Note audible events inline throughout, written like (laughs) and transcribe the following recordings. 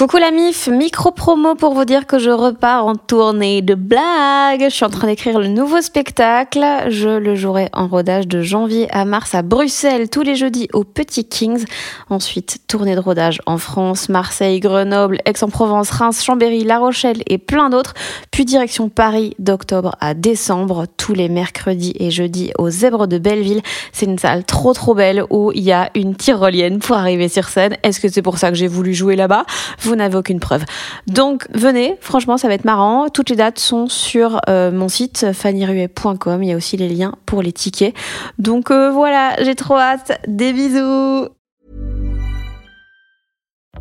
Coucou la MIF, micro promo pour vous dire que je repars en tournée de blagues. Je suis en train d'écrire le nouveau spectacle. Je le jouerai en rodage de janvier à mars à Bruxelles tous les jeudis au Petit Kings. Ensuite, tournée de rodage en France, Marseille, Grenoble, Aix-en-Provence, Reims, Chambéry, La Rochelle et plein d'autres. Puis direction Paris d'octobre à décembre, tous les mercredis et jeudis au Zèbre de Belleville. C'est une salle trop trop belle où il y a une tyrolienne pour arriver sur scène. Est-ce que c'est pour ça que j'ai voulu jouer là-bas? Vous n'avez aucune preuve. Donc venez, franchement ça va être marrant. Toutes les dates sont sur euh, mon site fannyruet.com. Il y a aussi les liens pour les tickets. Donc euh, voilà, j'ai trop hâte. Des bisous.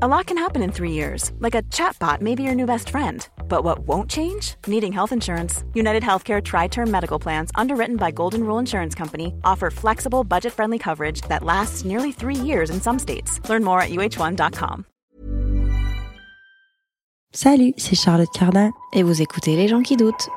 A lot can happen in three years, like a chatbot may be your new best friend. But what won't change? Needing health insurance. United Healthcare Tri Term Medical Plans, underwritten by Golden Rule Insurance Company, offer flexible, budget friendly coverage that lasts nearly three years in some states. Learn more at uh1.com. Salut, c'est Charlotte Cardin. Et vous écoutez les gens qui doutent.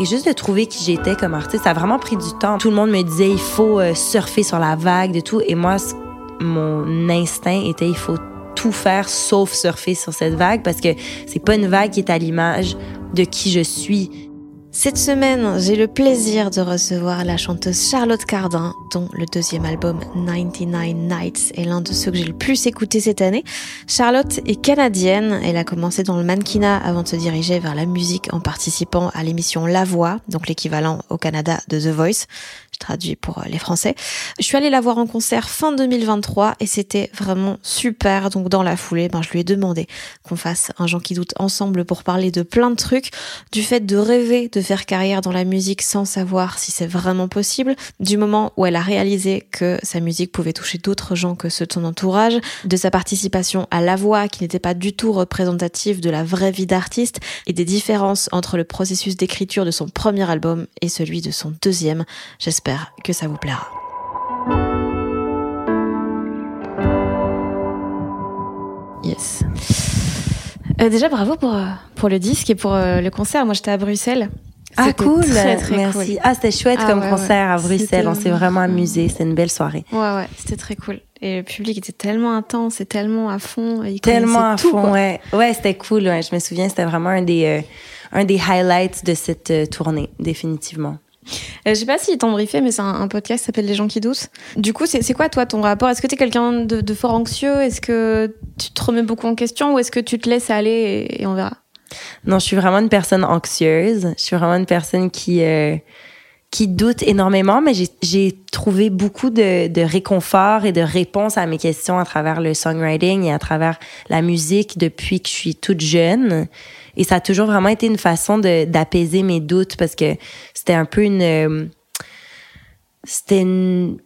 Et juste de trouver qui j'étais comme artiste, ça a vraiment pris du temps. Tout le monde me disait, il faut euh, surfer sur la vague, de tout. Et moi, mon instinct était, il faut tout faire sauf surfer sur cette vague parce que c'est pas une vague qui est à l'image de qui je suis. Cette semaine, j'ai le plaisir de recevoir la chanteuse Charlotte Cardin, dont le deuxième album 99 Nights est l'un de ceux que j'ai le plus écouté cette année. Charlotte est canadienne, elle a commencé dans le mannequinat avant de se diriger vers la musique en participant à l'émission La Voix, donc l'équivalent au Canada de The Voice traduit pour euh, les Français. Je suis allée la voir en concert fin 2023 et c'était vraiment super. Donc dans la foulée, ben, je lui ai demandé qu'on fasse un Jean qui doute ensemble pour parler de plein de trucs, du fait de rêver de faire carrière dans la musique sans savoir si c'est vraiment possible, du moment où elle a réalisé que sa musique pouvait toucher d'autres gens que ceux de son entourage, de sa participation à La Voix qui n'était pas du tout représentative de la vraie vie d'artiste et des différences entre le processus d'écriture de son premier album et celui de son deuxième. J'espère que ça vous plaira. Yes. Euh, déjà, bravo pour, euh, pour le disque et pour euh, le concert. Moi, j'étais à Bruxelles. Ah cool, très, très merci. Ah c'était chouette ah comme concert à Bruxelles, on s'est vraiment amusé, c'est une belle soirée. Ouais ouais, c'était très cool. Et le public était tellement intense et tellement à fond. tellement à tout, fond, ouais. Ouais, c'était cool. Ouais. Je me souviens, c'était vraiment un des un des highlights de cette tournée, définitivement. Euh, je sais pas si t'ont briefé, mais c'est un, podcast qui s'appelle Les gens qui doutent. Du coup, c'est quoi toi ton rapport? Est-ce que t'es quelqu'un de, fort anxieux? Est-ce que tu te remets beaucoup en question ou est-ce que tu te laisses aller et, on verra? Non, je suis vraiment une personne anxieuse. Je suis vraiment une personne qui euh, qui doute énormément, mais j'ai trouvé beaucoup de, de, réconfort et de réponses à mes questions à travers le songwriting et à travers la musique depuis que je suis toute jeune. Et ça a toujours vraiment été une façon d'apaiser mes doutes parce que c'était un peu une... Euh, c'était une,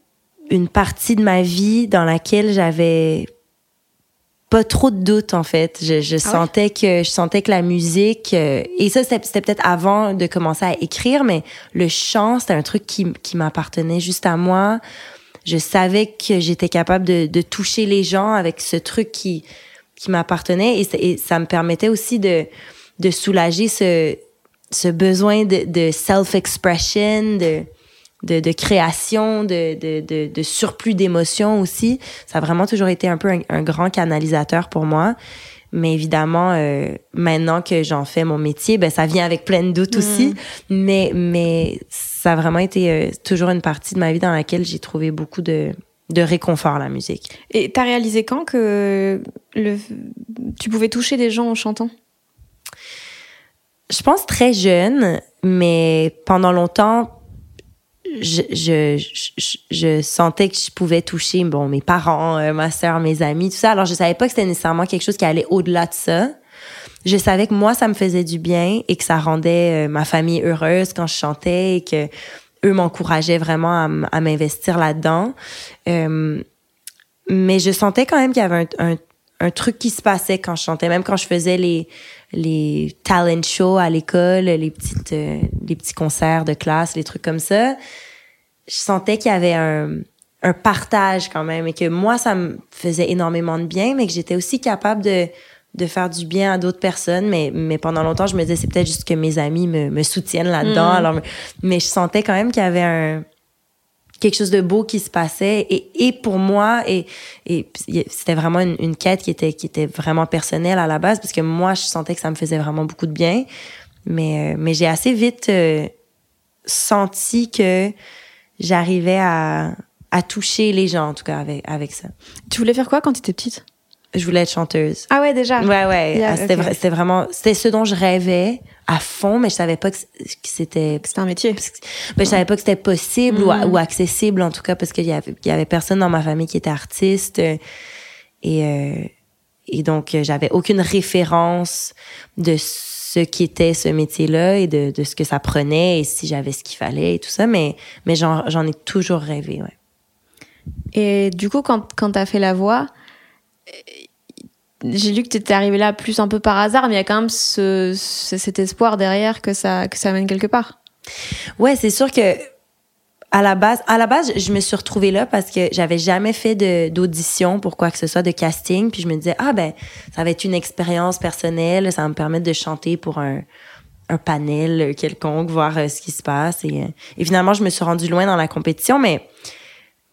une partie de ma vie dans laquelle j'avais pas trop de doutes en fait. Je, je ah sentais que je sentais que la musique euh, et ça c'était peut-être avant de commencer à écrire, mais le chant c'était un truc qui, qui m'appartenait juste à moi. Je savais que j'étais capable de, de toucher les gens avec ce truc qui qui m'appartenait et, et, ça me permettait aussi de de soulager ce, ce besoin de, de self-expression, de, de, de, création, de, de, de surplus d'émotions aussi. Ça a vraiment toujours été un peu un, grand canalisateur pour moi. Mais évidemment, euh, maintenant que j'en fais mon métier, ben ça vient avec plein de doutes aussi. Mm. Mais mais ça a vraiment été euh, toujours une partie de ma vie dans laquelle j'ai trouvé beaucoup de de réconfort la musique. Et t'as réalisé quand que le tu pouvais toucher des gens en chantant? Je pense très jeune, mais pendant longtemps, je, je, je, sentais que je pouvais toucher bon mes parents, euh, ma sœur, mes amis, tout ça. Alors je savais pas que c'était nécessairement quelque chose qui allait au-delà de ça. Je savais que moi ça me faisait du bien et que ça rendait euh, ma famille heureuse quand je chantais et que eux m'encourageaient vraiment à, m'investir là-dedans. Euh, mais je sentais quand même qu'il y avait un, un, truc qui se passait quand je chantais, même quand je faisais les les talent shows à l'école, les petites, les petits concerts de classe, les trucs comme ça, je sentais qu'il y avait un, un partage quand même et que moi, ça me faisait énormément de bien, mais que j'étais aussi capable de, de faire du bien à d'autres personnes, mais, mais pendant longtemps, je me disais, c'est peut-être juste que mes amis me, me soutiennent là-dedans. Mm. Alors, mais je sentais quand même qu'il y avait un, quelque chose de beau qui se passait et, et pour moi et, et c'était vraiment une, une, quête qui était qui était vraiment personnelle à la base parce que moi je sentais que ça me faisait vraiment beaucoup de bien mais euh, mais j'ai assez vite euh, senti que j'arrivais à à toucher les gens en tout cas avec avec ça. Tu voulais faire quoi quand tu étais petite? Je voulais être chanteuse. Ah ouais, déjà? Ouais, ouais. Yeah, c'était okay. c'était vraiment, c'était ce dont je rêvais à fond, mais je savais pas que c'était. C'était un métier. Ben, je savais pas que c'était possible mm. ou, ou, accessible, en tout cas, parce qu'il y avait, il y avait personne dans ma famille qui était artiste. Et, euh, et donc, j'avais aucune référence de ce qui était ce métier-là et de, de ce que ça prenait et si j'avais ce qu'il fallait et tout ça, mais, mais j'en, ai toujours rêvé, ouais. Et du coup, quand, quand t'as fait la voix, j'ai lu que tu étais arrivé là plus un peu par hasard, mais il y a quand même ce, ce, cet espoir derrière que ça, que ça mène quelque part. Ouais, c'est sûr que à la base, à la base, je me suis retrouvée là parce que j'avais jamais fait d'audition pour quoi que ce soit, de casting. Puis je me disais, ah ben, ça va être une expérience personnelle, ça va me permettre de chanter pour un, panel quelconque, voir euh, ce qui se passe. Et, euh, et finalement, je me suis rendue loin dans la compétition, mais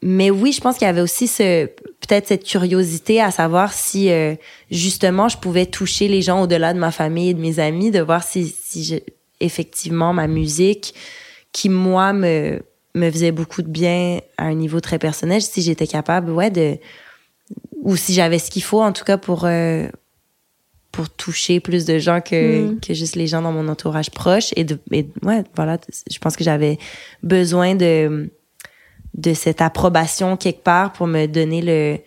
mais oui, je pense qu'il y avait aussi ce peut-être cette curiosité à savoir si euh, justement je pouvais toucher les gens au-delà de ma famille et de mes amis, de voir si effectivement ma musique qui moi me me faisait beaucoup de bien à un niveau très personnel, si j'étais capable ouais de ou si j'avais ce qu'il faut en tout cas pour euh, pour toucher plus de gens que Mm. que juste les gens dans mon entourage proche et de et, ouais voilà, je pense que j'avais besoin de de cette approbation quelque part pour me donner le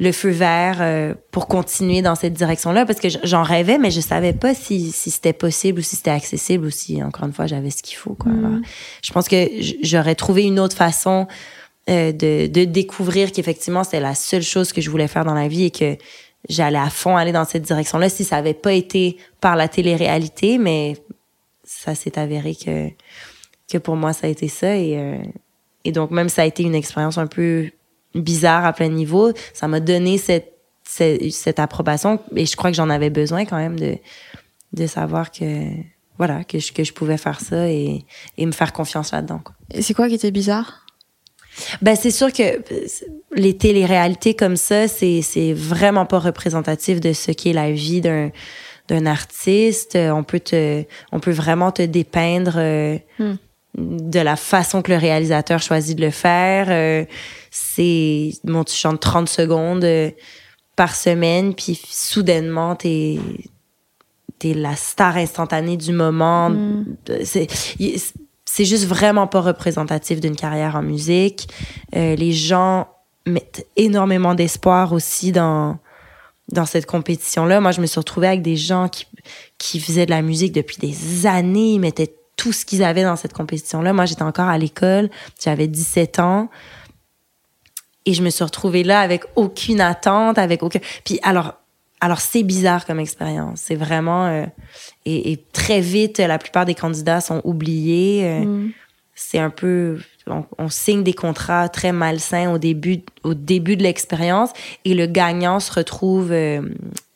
le feu vert euh, pour continuer dans cette direction-là parce que j'en rêvais mais je savais pas si si c'était possible ou si c'était accessible ou si encore une fois j'avais ce qu'il faut quoi. Mm. Alors, je pense que j'aurais trouvé une autre façon euh, de de découvrir qu'effectivement c'était la seule chose que je voulais faire dans la vie et que j'allais à fond aller dans cette direction-là si ça avait pas été par la télé-réalité mais ça s'est avéré que que pour moi ça a été ça et euh, et donc, même ça a été une expérience un peu bizarre à plein niveau, ça m'a donné cette, cette, cette, approbation et je crois que j'en avais besoin quand même de, de savoir que, voilà, que je, que je pouvais faire ça et, et me faire confiance là-dedans. Et c'est quoi qui était bizarre? Ben, c'est sûr que les téléréalités comme ça, c'est, c'est vraiment pas représentatif de ce qu'est la vie d'un, d'un artiste. On peut te, on peut vraiment te dépeindre, euh, Hmm. De la façon que le réalisateur choisit de le faire. Euh, c'est bon, tu chantes 30 secondes euh, par semaine, puis soudainement, t'es es la star instantanée du moment. Mm. C'est c'est juste vraiment pas représentatif d'une carrière en musique. Euh, les gens mettent énormément d'espoir aussi dans dans cette compétition-là. Moi, je me suis retrouvée avec des gens qui qui faisaient de la musique depuis des années, ils mettaient tout ce qu'ils avaient dans cette compétition-là. Moi, j'étais encore à l'école, j'avais 17 ans. Et je me suis retrouvée là avec aucune attente, avec aucun. Puis alors, alors c'est bizarre comme expérience. C'est vraiment euh, et, et, très vite, la plupart des candidats sont oubliés. Euh, Mm. C'est un peu, on, on, signe des contrats très malsains au début, au début de l'expérience, et le gagnant se retrouve euh,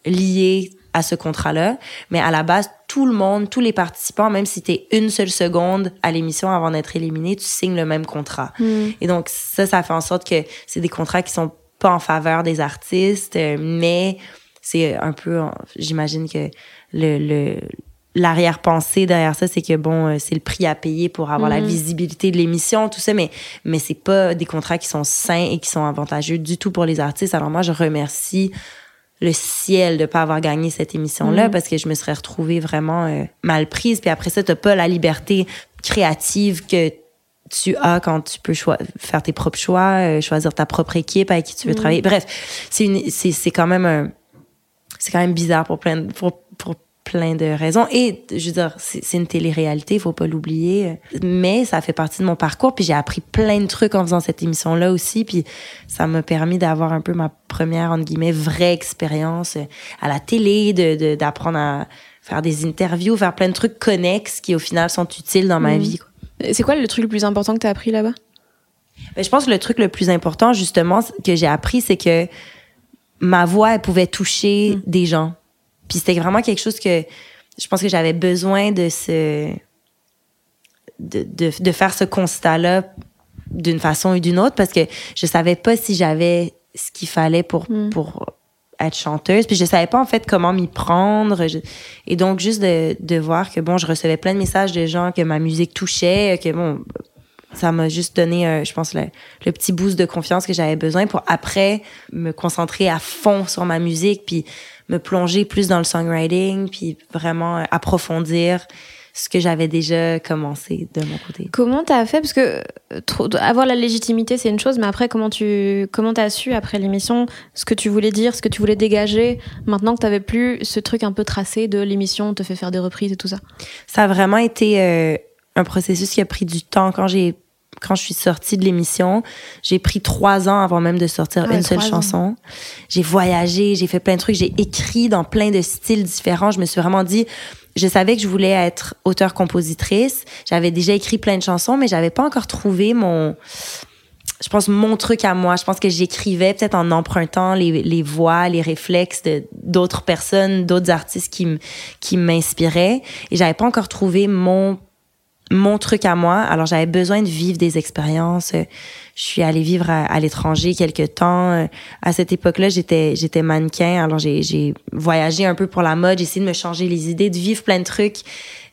lié à ce contrat-là. Mais à la base, tout le monde, tous les participants, même si t'es une seule seconde à l'émission avant d'être éliminé, tu signes le même contrat. Mm. Et donc, ça, ça fait en sorte que c'est des contrats qui sont pas en faveur des artistes, euh, mais c'est un peu, j'imagine que le, le l'arrière-pensée derrière ça, c'est que bon, euh, c'est le prix à payer pour avoir la visibilité de l'émission, tout ça, mais, mais c'est pas des contrats qui sont sains et qui sont avantageux du tout pour les artistes. Alors moi, je remercie le ciel de pas avoir gagné cette émission-là Mhm. parce que je me serais retrouvée vraiment euh, mal prise. Puis après ça, t'as pas la liberté créative que tu as quand tu peux faire tes propres choix, euh, choisir ta propre équipe avec qui tu veux Mhm. travailler. Bref, c'est une, c'est, c'est quand même un, c'est quand même bizarre pour plein, de- pour, pour plein de raisons. Et, je veux dire, c'est, une télé-réalité, faut pas l'oublier. Mais ça fait partie de mon parcours, puis j'ai appris plein de trucs en faisant cette émission-là aussi, puis ça m'a permis d'avoir un peu ma première, entre guillemets, vraie expérience euh, à la télé, de, de, d'apprendre à faire des interviews, faire plein de trucs connexes qui, au final, sont utiles dans ma Mhm. vie. quoi. C'est quoi le truc le plus important que tu as appris là-bas? Ben, je pense que le truc le plus important, justement, que j'ai appris, c'est que ma voix, elle pouvait toucher Mm. des gens. Puis c'était vraiment quelque chose que je pense que j'avais besoin de ce de, de, de faire ce constat-là d'une façon ou d'une autre parce que je savais pas si j'avais ce qu'il fallait pour Mm. pour être chanteuse. Puis je savais pas en fait comment m'y prendre. Je- et donc juste de, de voir que bon je recevais plein de messages de gens que ma musique touchait que bon ça m'a juste donné euh, je pense le, le petit boost de confiance que j'avais besoin pour après me concentrer à fond sur ma musique. Puis me plonger plus dans le songwriting puis vraiment euh, approfondir ce que j'avais déjà commencé de mon côté. Comment t'as fait? Parce que euh, trop- avoir la légitimité, c'est une chose, mais après, comment tu comment t'as su, après l'émission, ce que tu voulais dire, ce que tu voulais dégager, maintenant que t'avais plus ce truc un peu tracé de l'émission, te fait faire des reprises et tout ça? Ça a vraiment été euh, un processus qui a pris du temps. Quand j'ai quand je suis sortie de l'émission, j'ai pris trois ans avant même de sortir Ah une seule ans. chanson. J'ai voyagé, j'ai fait plein de trucs, j'ai écrit dans plein de styles différents. Je me suis vraiment dit, je savais que je voulais être auteur-compositrice. J'avais déjà écrit plein de chansons, mais j'avais pas encore trouvé mon, je pense, mon truc à moi. Je pense que j'écrivais peut-être en empruntant les, les voix, les réflexes de d'autres personnes, d'autres artistes qui, qui m'inspiraient. Et j'avais pas encore trouvé mon mon truc à moi. Alors, j'avais besoin de vivre des expériences. Je suis allée vivre à, à l'étranger quelques temps. À cette époque-là, j'étais j'étais mannequin. Alors, j'ai j'ai voyagé un peu pour la mode. J'ai essayé de me changer les idées, de vivre plein de trucs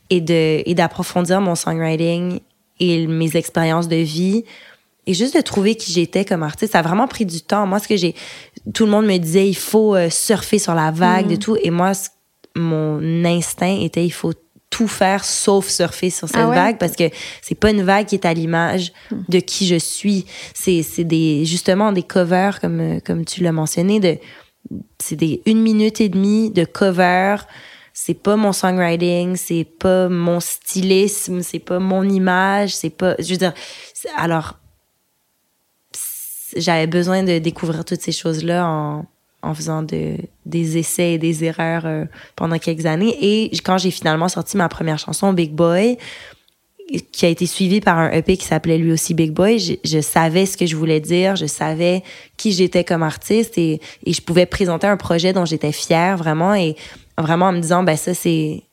et de et d'approfondir mon songwriting et mes expériences de vie. Et juste de trouver qui j'étais comme artiste, ça a vraiment pris du temps. Moi, ce que j'ai, tout le monde me disait, il faut euh, surfer sur la vague de tout. Et moi, mon instinct était, il faut tout faire sauf surfer sur cette Ah ouais? vague parce que c'est pas une vague qui est à l'image de qui je suis. C'est, c'est des, justement des covers comme, euh, comme tu l'as mentionné, de, c'est des une minute et demie de cover. C'est pas mon songwriting, c'est pas mon stylisme, c'est pas mon image, c'est pas, je veux dire, alors, j'avais besoin de découvrir toutes ces choses-là en, en faisant de, des essais et des erreurs euh, pendant quelques années. Et quand j'ai finalement sorti ma première chanson, Big Boy, qui a été suivie par un EP qui s'appelait lui aussi Big Boy, je, savais ce que je voulais dire, je savais qui j'étais comme artiste et, et je pouvais présenter un projet dont j'étais fière vraiment et vraiment en me disant, ben ça c'est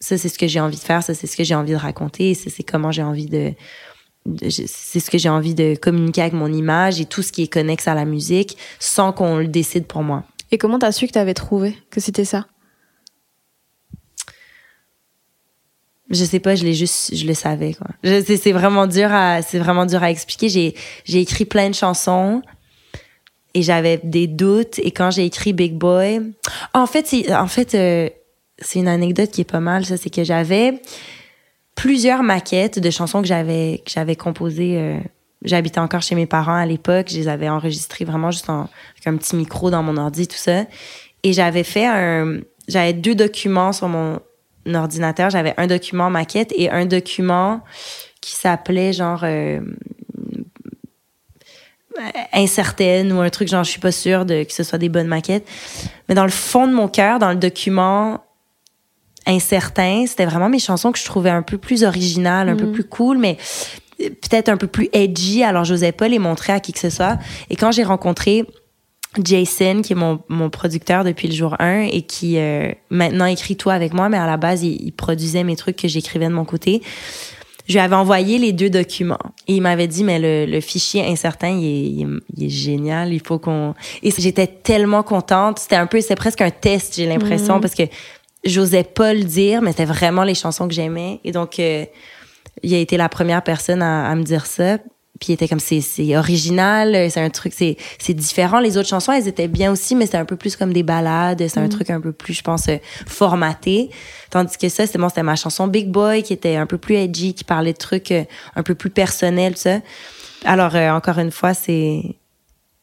ça c'est ce que j'ai envie de faire, ça c'est ce que j'ai envie de raconter, ça c'est comment j'ai envie de, c'est ce que j'ai envie de communiquer avec mon image et tout ce qui est connexe à la musique sans qu'on le décide pour moi. Et comment t'as su que t'avais trouvé que c'était ça? Je sais pas, je l'ai juste, je le savais quoi. C'est vraiment dur à, c'est vraiment dur à expliquer. J'ai, j'ai écrit plein de chansons et j'avais des doutes. Et quand j'ai écrit Big Boy, en fait, c'est, en fait, euh, c'est une anecdote qui est pas mal. Ça, c'est que j'avais plusieurs maquettes de chansons que j'avais, que j'avais composées. euh, J'habitais encore chez mes parents à l'époque. Je les avais enregistrées vraiment juste en, avec un petit micro dans mon ordi, tout ça. Et j'avais fait un, j'avais deux documents sur mon ordinateur. J'avais un document maquette et un document qui s'appelait genre euh, incertaine ou un truc genre je suis pas sûre de que ce soit des bonnes maquettes. Mais dans le fond de mon cœur, dans le document incertain, c'était vraiment mes chansons que je trouvais un peu plus originales, un peu plus cool, mais peut-être un peu plus edgy. Alors j'osais pas les montrer à qui que ce soit. Et quand j'ai rencontré Jason, qui est mon, mon producteur depuis le jour 1 et qui euh, maintenant écrit tout avec moi, mais à la base, il, il produisait mes trucs que j'écrivais de mon côté. Je lui avais envoyé les deux documents et il m'avait dit mais le, le fichier incertain il est, il, est, il est génial il faut qu'on et j'étais tellement contente c'était un peu c'est presque un test j'ai l'impression parce que j'osais pas le dire mais c'était vraiment les chansons que j'aimais. Et donc euh, il a été la première personne à, à me dire ça. Puis il était comme c'est c'est original c'est un truc c'est c'est différent. Les autres chansons elles étaient bien aussi mais c'était un peu plus comme des ballades. C'est un truc un peu plus je pense euh, formaté. Tandis que ça c'était bon c'était ma chanson Big Boy qui était un peu plus edgy qui parlait de trucs euh, un peu plus personnels tout ça. Alors euh, encore une fois c'est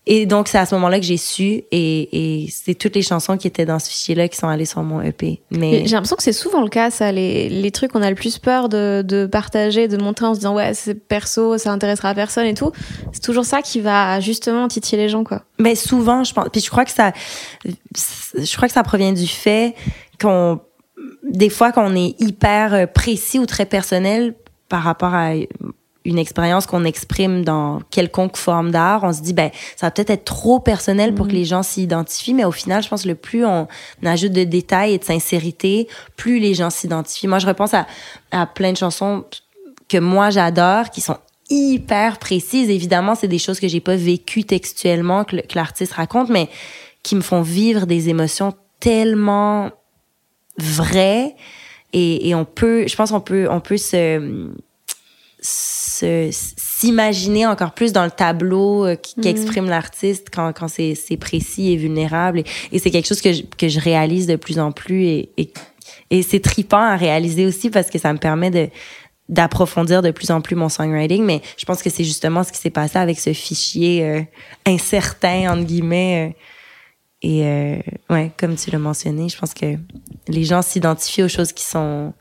et donc c'est à ce moment-là que j'ai su et, et c'est toutes les chansons qui étaient dans ce fichier-là qui sont allées sur mon EP mais J'ai l'impression que c'est souvent le cas, ça. Les, les trucs qu'on a le plus peur de, de partager, de montrer en se disant ouais, c'est perso, ça intéressera à personne et tout. C'est toujours ça qui va justement titiller les gens, quoi. Mais souvent, je pense. Puis je crois que ça, je crois que ça provient du fait qu'on, des fois, qu'on est hyper précis ou très personnel par rapport à une expérience qu'on exprime dans quelconque forme d'art, on se dit ben ça va peut-être être trop personnel pour que les gens s'y identifient, mais au final, je pense que le plus on ajoute de détails et de sincérité, plus les gens s'identifient. Moi, je repense à, à plein de chansons que moi j'adore, qui sont hyper précises. Évidemment, c'est des choses que j'ai pas vécues textuellement que, l'artiste raconte, mais qui me font vivre des émotions tellement vraies. Et, et on peut, je pense qu'on peut, on peut se, s'imaginer encore plus dans le tableau euh, qui, mm. exprime l'artiste quand, quand c'est, précis et vulnérable. Et, c'est quelque chose que je, que je réalise de plus en plus et, et, et c'est tripant à réaliser aussi parce que ça me permet de, d'approfondir de plus en plus mon songwriting, mais je pense que c'est justement ce qui s'est passé avec ce fichier euh, incertain, entre guillemets. Euh, et euh, ouais, comme tu l'as mentionné, je pense que les gens s'identifient aux choses qui sont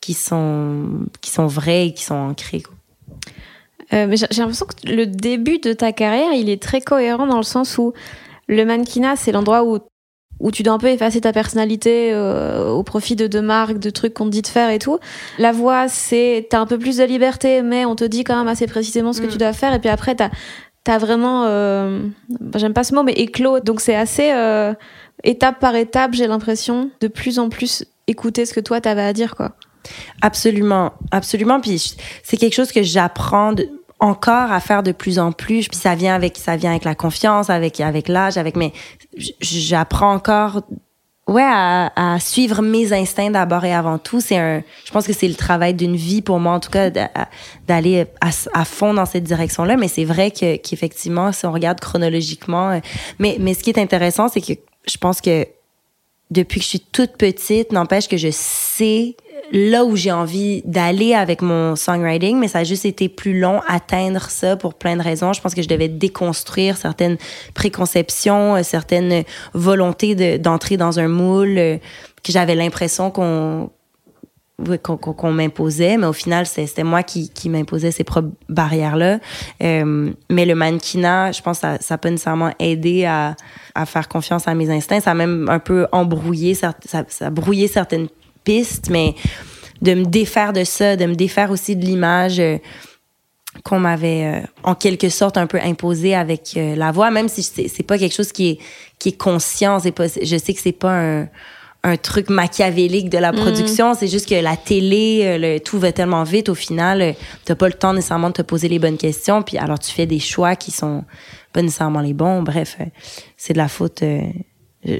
qui sont qui sont vraies et qui sont ancrées. mais j'ai l'impression que le début de ta carrière, il est très cohérent dans le sens où le mannequinat, c'est l'endroit où où tu dois un peu effacer ta personnalité euh, au profit de, de marques, de trucs qu'on te dit de faire et tout. La voix, c'est t'as un peu plus de liberté, mais on te dit quand même assez précisément ce que mm. tu dois faire. Et puis après, t'as as vraiment, euh, j'aime pas ce mot, mais éclos. Donc c'est assez euh, étape par étape, j'ai l'impression, de plus en plus écouter ce que toi t'avais à dire, quoi. Absolument, absolument. Puis c'est quelque chose que j'apprends encore à faire de plus en plus. Puis ça vient avec ça vient avec la confiance, avec avec l'âge, avec mais j'apprends encore ouais à, suivre mes instincts d'abord et avant tout c'est un je pense que c'est le travail d'une vie pour moi en tout cas d'aller à, à, fond dans cette direction là mais c'est vrai que qu'effectivement si on regarde chronologiquement euh, mais mais ce qui est intéressant c'est que je pense que depuis que je suis toute petite n'empêche que je sais là où j'ai envie d'aller avec mon songwriting, mais ça a juste été plus long atteindre ça pour plein de raisons. Je pense que je devais déconstruire certaines préconceptions, euh, certaines volontés d'entrer dans un moule euh, que j'avais l'impression qu'on qu'on m'imposait, mais au final, c'était moi qui, qui m'imposais ces propres barrières-là. Euh, mais le mannequinat, je pense que ça pas nécessairement aidé à, à faire confiance à mes instincts. Ça a même un peu embrouillé, ça, certaines piste, mais de me défaire de ça, de me défaire aussi de l'image euh, qu'on m'avait euh, en quelque sorte un peu imposée avec euh, la voix, même si c'est pas quelque chose qui est, qui est conscient. Pas, je sais que c'est pas un, un, truc machiavélique de la mm. production, c'est juste que la télé, le, tout va tellement vite au final, t'as pas le temps nécessairement de te poser les bonnes questions, puis alors tu fais des choix qui sont pas nécessairement les bons. Bref, c'est de la faute je,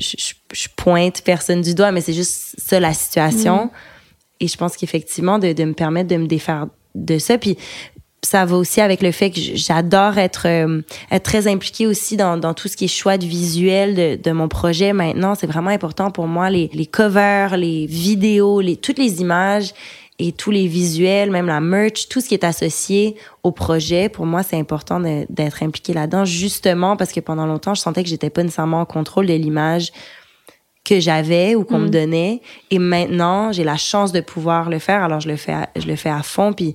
je, pointe personne du doigt, mais c'est juste ça la situation. Mm. Et je pense qu'effectivement, de, de, me permettre de me défaire de ça. Puis ça va aussi avec le fait que j'adore être, euh, être très impliquée aussi dans, dans tout ce qui est choix de visuel de, de mon projet. Maintenant, c'est vraiment important pour moi, les, les covers, les vidéos, les, toutes les images et tous les visuels, même la merch, tout ce qui est associé au projet, pour moi, c'est important d'être impliqué là-dedans, justement parce que pendant longtemps, je sentais que j'étais pas nécessairement en contrôle de l'image que j'avais ou qu'on me mm. donnait. Et maintenant, j'ai la chance de pouvoir le faire, alors je le fais, je le fais à fond. Puis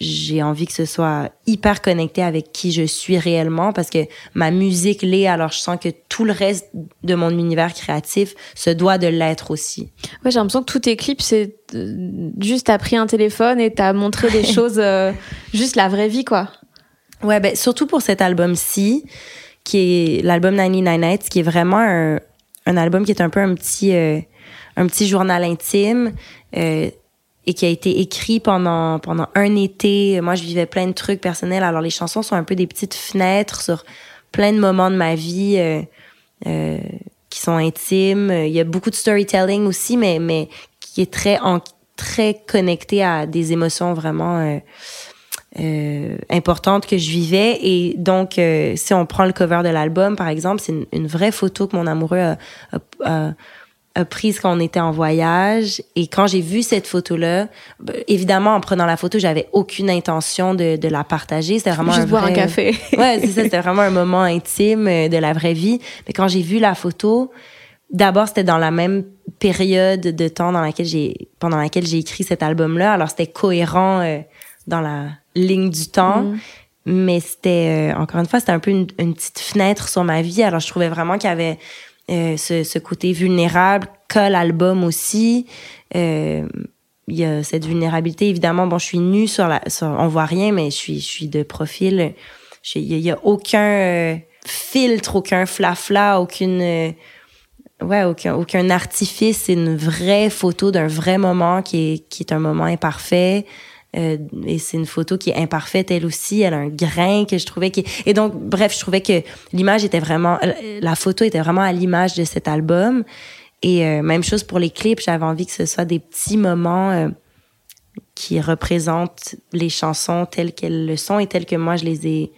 j'ai envie que ce soit hyper connecté avec qui je suis réellement parce que ma musique l'est, alors je sens que tout le reste de mon univers créatif se doit de l'être aussi. Ouais, j'ai l'impression que tous tes clips, c'est euh, juste t'as pris un téléphone et t'as montré des choses, euh, juste la vraie vie, quoi. Ouais, ben, surtout pour cet album-ci, qui est l'album 99 Nights, qui est vraiment un, un, album qui est un peu un petit, euh, un petit journal intime. Euh, et qui a été écrit pendant pendant un été. Moi, je vivais plein de trucs personnels. Alors, les chansons sont un peu des petites fenêtres sur plein de moments de ma vie euh, euh, qui sont intimes. Il y a beaucoup de storytelling aussi, mais mais qui est très très connecté à des émotions vraiment euh, euh importantes que je vivais. Et donc, euh, si on prend le cover de l'album, par exemple, c'est une, une, vraie photo que mon amoureux a, a, a prise quand on était en voyage. Et quand j'ai vu cette photo-là, ben, évidemment, en prenant la photo, j'avais aucune intention de, de la partager. C'était vraiment Juste un boire un café. ouais, c'est ça. C'était vraiment un moment intime euh, de la vraie vie. Mais quand j'ai vu la photo, d'abord, c'était dans la même période de temps dans laquelle j'ai, pendant laquelle j'ai écrit cet album-là. Alors, c'était cohérent euh, dans la ligne du temps. Mm. Mais c'était, euh, encore une fois, c'était un peu une, une, petite fenêtre sur ma vie. Alors, je trouvais vraiment qu'il y avait euh, ce, ce, côté vulnérable qu'a l'album aussi. Euh, il y a cette vulnérabilité. Évidemment, bon, je suis nue sur la, sur, on voit rien, mais je suis, je suis de profil. Il y, a aucun euh, filtre, aucun flafla, aucune, euh, ouais, aucun, aucun artifice. C'est une vraie photo d'un vrai moment qui est, qui est un moment imparfait. Euh, et c'est une photo qui est imparfaite elle aussi. Elle a un grain que je trouvais qui et donc bref, je trouvais que l'image était vraiment, la photo était vraiment à l'image de cet album. Et euh, même chose pour les clips, j'avais envie que ce soit des petits moments euh, qui représentent les chansons telles qu'elles le sont et telles que moi je les ai,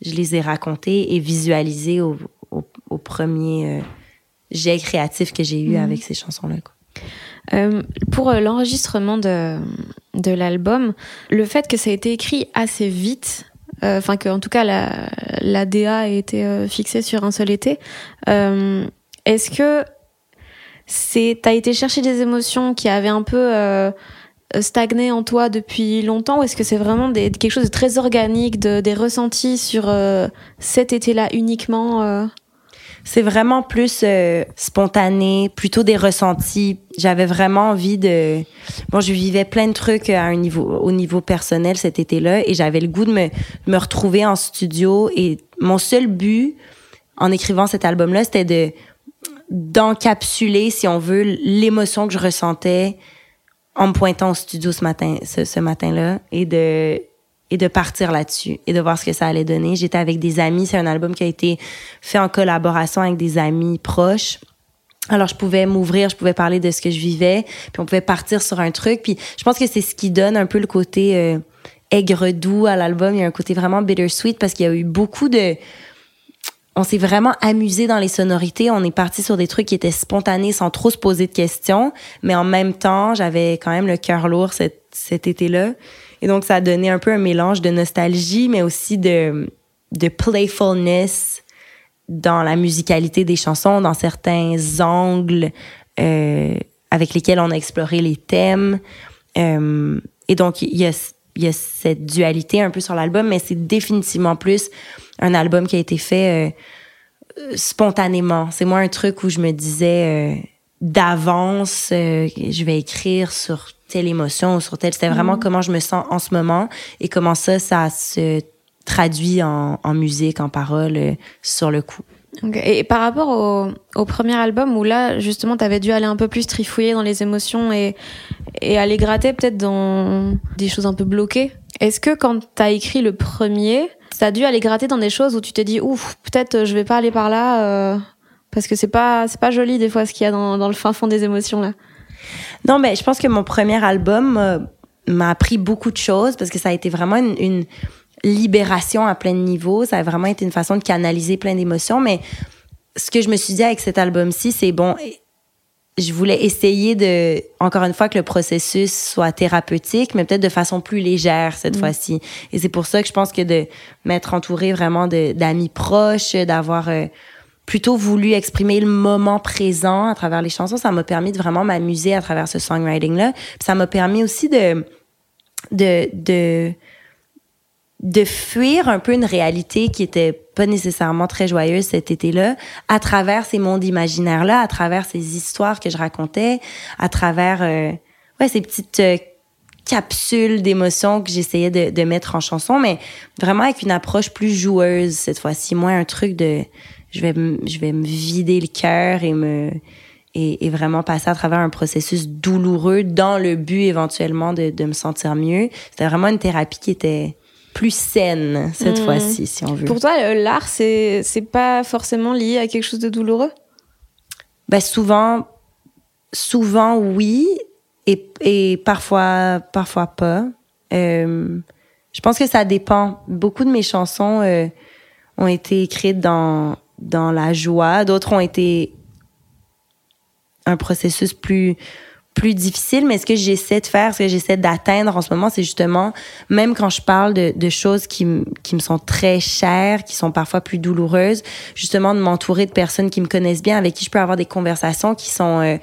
je les ai racontées et visualisées au, au, premier euh, jet créatif que j'ai eu mhm. avec ces chansons-là. Pour l'enregistrement de, de l'album, le fait que ça a été écrit assez vite, enfin que en tout cas la, la DA a été fixée sur un seul été, est-ce que c'est t'as été chercher des émotions qui avaient un peu euh, stagné en toi depuis longtemps ou est-ce que c'est vraiment des, quelque chose de très organique, de, des ressentis sur euh, cet été-là uniquement euh? C'est vraiment plus spontané, plutôt des ressentis. J'avais vraiment envie de. Bon, je vivais plein de trucs à un niveau, au niveau personnel cet été-là, et j'avais le goût de me, de me retrouver en studio. Et mon seul but en écrivant cet album-là, c'était de d'encapsuler, si on veut, l'émotion que je ressentais en me pointant au studio ce matin, ce, matin-là, et de et de partir là-dessus et de voir ce que ça allait donner. J'étais avec des amis, c'est un album qui a été fait en collaboration avec des amis proches. Alors je pouvais m'ouvrir, je pouvais parler de ce que je vivais, puis on pouvait partir sur un truc. Puis je pense que c'est ce qui donne un peu le côté euh, aigre doux à l'album. Il y a un côté vraiment bittersweet parce qu'il y a eu beaucoup de on s'est vraiment amusé dans les sonorités. On est parti sur des trucs qui étaient spontanés sans trop se poser de questions. Mais en même temps, j'avais quand même le cœur lourd cet, cet été-là. Et donc, ça a donné un peu un mélange de nostalgie, mais aussi de, de playfulness dans la musicalité des chansons, dans certains angles euh, avec lesquels on a exploré les thèmes. Euh, et donc, il y a, y a cette dualité un peu sur l'album, mais c'est définitivement plus un album qui a été fait euh, spontanément. C'est moi un truc où je me disais euh, d'avance, euh, je vais écrire sur telle émotion ou sur telle. C'était vraiment mhm. comment je me sens en ce moment et comment ça, ça se traduit en, en musique, en paroles sur le coup. Et par rapport au, au, premier album où là, justement, tu avais dû aller un peu plus trifouiller dans les émotions et, et aller gratter peut-être dans des choses un peu bloquées, est-ce que quand tu as écrit le premier, T'as dû aller gratter dans des choses où tu t'es dit ouf, peut-être euh, je vais pas aller par là euh, parce que c'est pas c'est pas joli des fois ce qu'il y a dans, dans le fin fond des émotions là? Non, mais je pense que mon premier album euh, m'a appris beaucoup de choses parce que ça a été vraiment une, une, libération à plein de niveaux. Ça a vraiment été une façon de canaliser plein d'émotions. Mais ce que je me suis dit avec cet album-ci, c'est bon, je voulais essayer de, encore une fois, que le processus soit thérapeutique, mais peut-être de façon plus légère cette mm. fois-ci. Et c'est pour ça que je pense que de m'être entourée vraiment d'amis proches, d'avoir euh, plutôt voulu exprimer le moment présent à travers les chansons, ça m'a permis de vraiment m'amuser à travers ce songwriting-là. Ça m'a permis aussi de, de, de de fuir un peu une réalité qui était pas nécessairement très joyeuse cet été-là, à travers ces mondes imaginaires-là, à travers ces histoires que je racontais, à travers euh, ouais ces petites euh, capsules d'émotions que j'essayais de, de, mettre en chanson, mais vraiment avec une approche plus joueuse cette fois-ci, moins un truc de je vais je vais me vider le cœur et me et, et, vraiment passer à travers un processus douloureux dans le but éventuellement de, de me sentir mieux. C'était vraiment une thérapie qui était plus saine cette hmm. fois-ci, si on veut. Pour toi, l'art, c'est c'est pas forcément lié à quelque chose de douloureux? Ben souvent, souvent oui, et, et parfois parfois pas. Euh, je pense que ça dépend. Beaucoup de mes chansons euh, ont été écrites dans dans la joie, d'autres ont été un processus plus plus difficile, mais ce que j'essaie de faire, ce que j'essaie d'atteindre en ce moment, c'est justement, même quand je parle de, choses qui, qui me sont très chères, qui sont parfois plus douloureuses, justement de m'entourer de personnes qui me connaissent bien, avec qui je peux avoir des conversations qui sont, euh,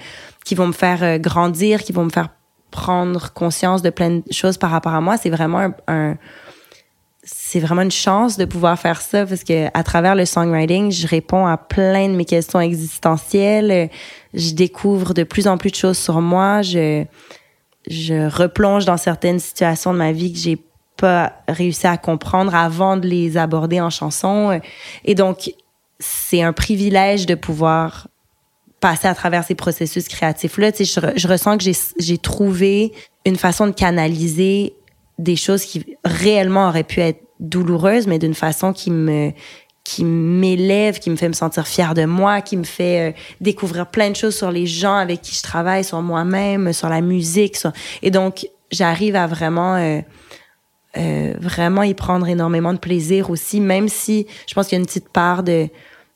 qui vont me faire euh, grandir, qui vont me faire prendre conscience de plein de choses par rapport à moi. C'est vraiment un c'est vraiment une chance de pouvoir faire ça parce que à travers le songwriting, je réponds à plein de mes questions existentielles. Je découvre de plus en plus de choses sur moi. Je je replonge dans certaines situations de ma vie que j'ai pas réussi à comprendre avant de les aborder en chanson. Et donc, c'est un privilège de pouvoir passer à travers ces processus créatifs-là. Tu sais, je, je ressens que j'ai trouvé une façon de canaliser des choses qui réellement auraient pu être douloureuses, mais d'une façon qui me qui m'élève, qui me fait me sentir fière de moi, qui me fait euh, découvrir plein de choses sur les gens avec qui je travaille, sur moi-même, sur la musique. Et donc, j'arrive à vraiment, euh, euh, vraiment y prendre énormément de plaisir aussi, même si je pense qu'il y a une petite part de,